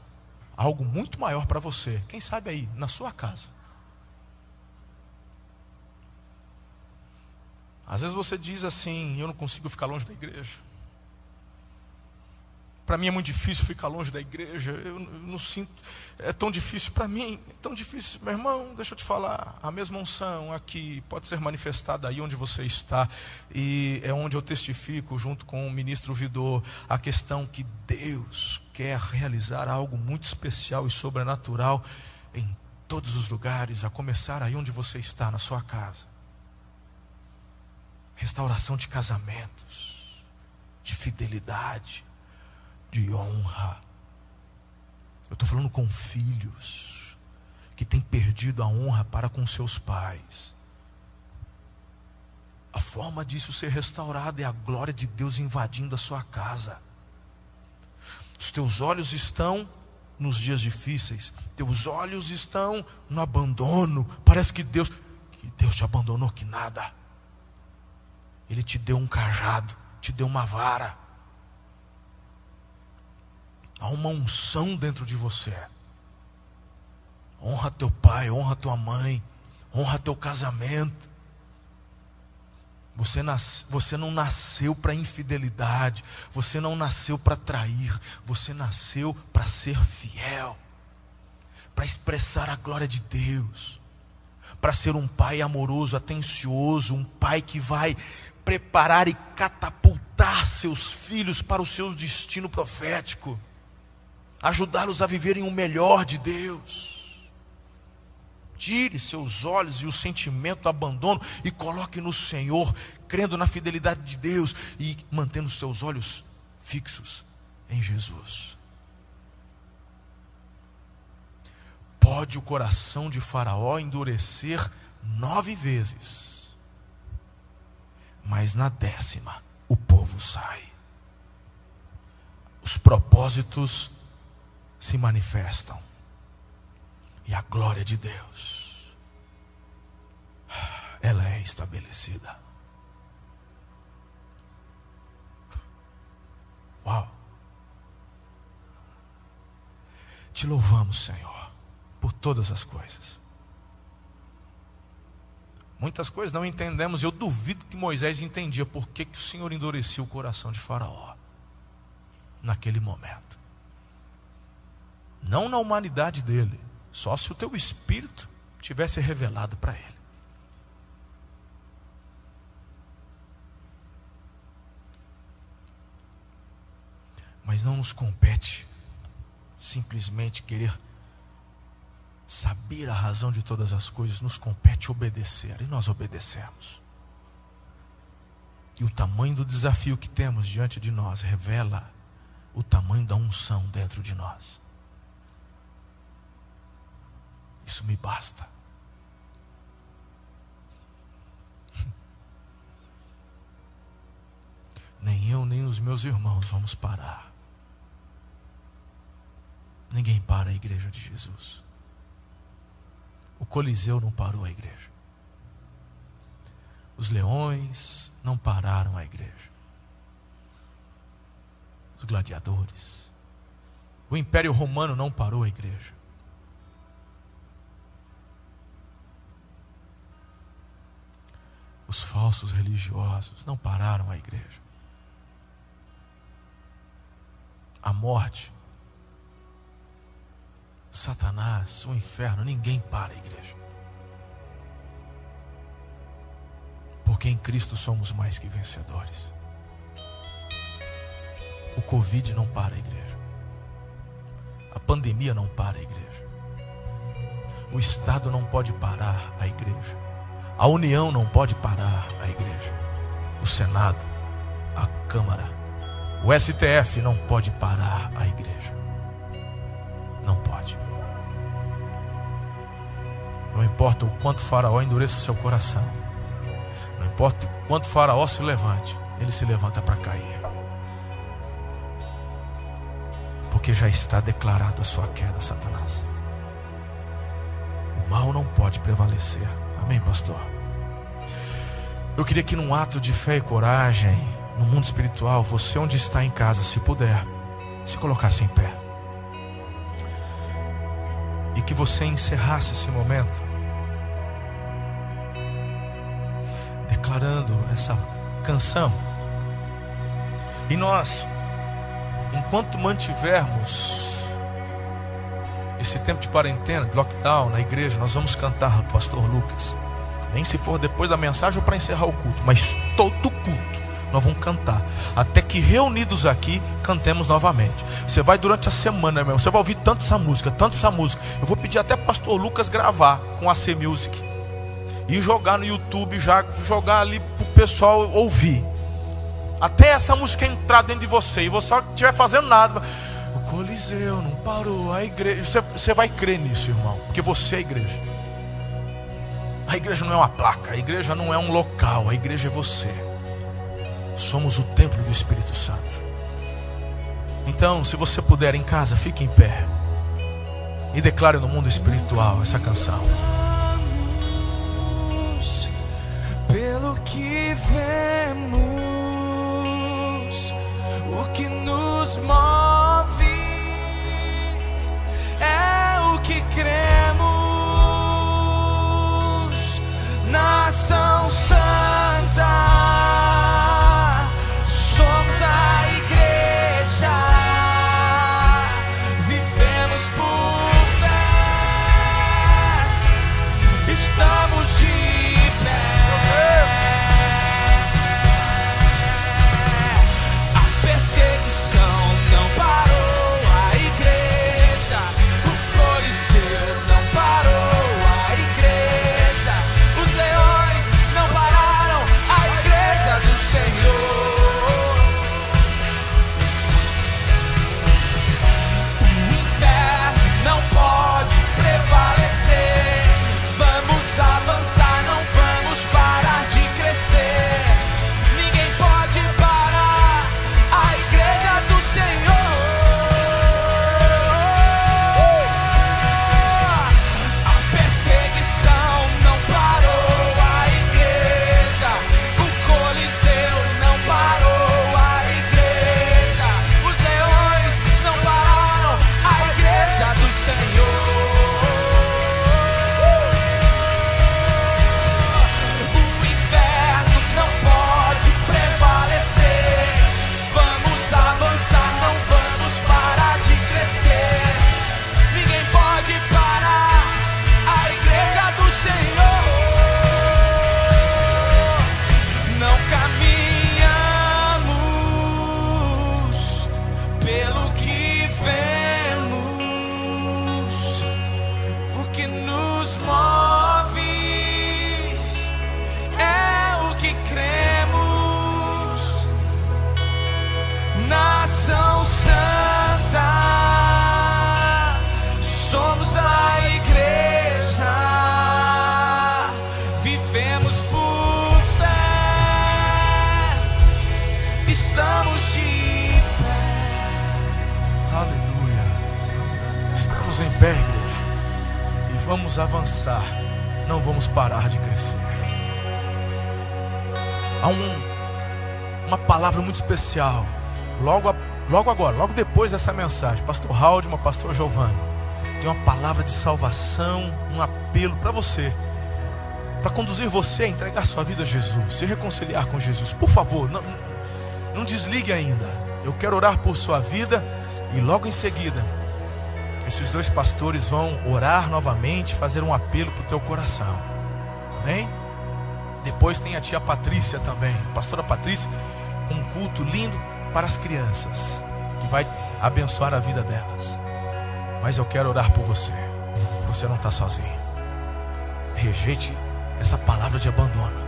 algo muito maior para você. Quem sabe aí, na sua casa. Às vezes você diz assim: eu não consigo ficar longe da igreja. Para mim é muito difícil ficar longe da igreja. Eu não sinto. É tão difícil para mim. É tão difícil. Meu irmão, deixa eu te falar. A mesma unção aqui pode ser manifestada aí onde você está. E é onde eu testifico, junto com o ministro Vidor, a questão que Deus quer realizar algo muito especial e sobrenatural em todos os lugares, a começar aí onde você está, na sua casa restauração de casamentos, de fidelidade, de honra. Eu estou falando com filhos que têm perdido a honra para com seus pais. A forma disso ser restaurado é a glória de Deus invadindo a sua casa. Os teus olhos estão nos dias difíceis, teus olhos estão no abandono. Parece que Deus, que Deus te abandonou, que nada. Ele te deu um cajado, te deu uma vara. Há uma unção dentro de você. Honra teu pai, honra tua mãe, honra teu casamento. Você, você não nasceu para infidelidade, você não nasceu para trair, você nasceu para ser fiel, para expressar a glória de Deus, para ser um pai amoroso, atencioso, um pai que vai preparar e catapultar seus filhos para o seu destino profético, ajudá-los a viverem o melhor de Deus. Tire seus olhos e o sentimento do abandono e coloque no Senhor, crendo na fidelidade de Deus e mantendo seus olhos fixos em Jesus. Pode o coração de Faraó endurecer nove vezes mas na décima o povo sai. Os propósitos se manifestam e a glória de Deus ela é estabelecida. Uau! Te louvamos, Senhor. por todas as coisas. Muitas coisas não entendemos. Eu duvido que Moisés entendia por que, que o Senhor endurecia o coração de Faraó naquele momento. Não na humanidade dele, só se o teu espírito tivesse revelado para ele. Mas não nos compete simplesmente querer saber a razão de todas as coisas, nos compete obedecer, e nós obedecemos. E o tamanho do desafio que temos diante de nós revela o tamanho da unção dentro de nós. Isso me basta. Nem eu, nem os meus irmãos vamos parar. Ninguém para a igreja de Jesus. O Coliseu não parou a igreja. Os leões não pararam a igreja. Os gladiadores. O Império Romano não parou a igreja. Os falsos religiosos não pararam a igreja. A morte Satanás, o inferno, ninguém para a igreja. Porque em Cristo somos mais que vencedores. O Covid não para a igreja. A pandemia não para a igreja. O Estado não pode parar a igreja. A União não pode parar a igreja. O Senado, a Câmara, o STF não pode parar a igreja. Não pode. Não importa o quanto Faraó endureça seu coração. Não importa o quanto Faraó se levante. Ele se levanta para cair. Porque já está declarado a sua queda, Satanás. O mal não pode prevalecer. Amém, pastor? Eu queria que num ato de fé e coragem, no mundo espiritual, você onde está em casa, se puder, se colocasse em pé e que você encerrasse esse momento declarando essa canção. E nós, enquanto mantivermos esse tempo de quarentena, de lockdown na igreja, nós vamos cantar, Pastor Lucas. Nem se for depois da mensagem ou para encerrar o culto, mas todo culto nós vamos cantar. Até que reunidos aqui, cantemos novamente. Você vai durante a semana, meu, você vai ouvir tanto essa música, tanto essa música. Eu vou pedir até pastor Lucas gravar com a C Music. E jogar no YouTube, já jogar ali pro pessoal ouvir. Até essa música entrar dentro de você e você não estiver fazendo nada. Coliseu não parou, a igreja. Você, você vai crer nisso, irmão, porque você é a igreja. A igreja não é uma placa, a igreja não é um local, a igreja é você somos o templo do Espírito Santo. Então, se você puder em casa, fique em pé e declare no mundo espiritual essa canção. Pelo que vemos, o que nos move Nação Santa. Pé, igreja. E vamos avançar. Não vamos parar de crescer. Há um, uma palavra muito especial. Logo, logo agora, logo depois dessa mensagem, Pastor Haldman, Pastor Giovanni, tem uma palavra de salvação, um apelo para você para conduzir você a entregar sua vida a Jesus, se reconciliar com Jesus. Por favor, não, não desligue ainda. Eu quero orar por sua vida e logo em seguida, esses dois pastores vão orar novamente, fazer um apelo para o teu coração. Amém? Depois tem a tia Patrícia também, pastora Patrícia, com um culto lindo para as crianças, que vai abençoar a vida delas. Mas eu quero orar por você. Você não está sozinho. Rejeite essa palavra de abandono,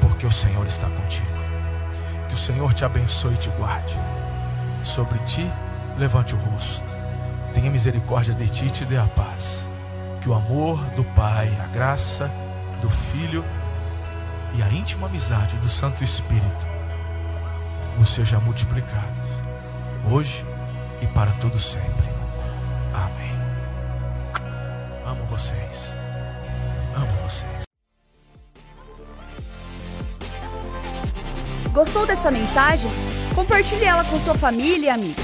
porque o Senhor está contigo. Que o Senhor te abençoe e te guarde. Sobre ti, levante o rosto. Tenha misericórdia de ti e te dê a paz. Que o amor do Pai, a graça do Filho e a íntima amizade do Santo Espírito vos seja multiplicados, hoje e para todo sempre. Amém. Amo vocês. Amo vocês. Gostou dessa mensagem? Compartilhe ela com sua família e amigos.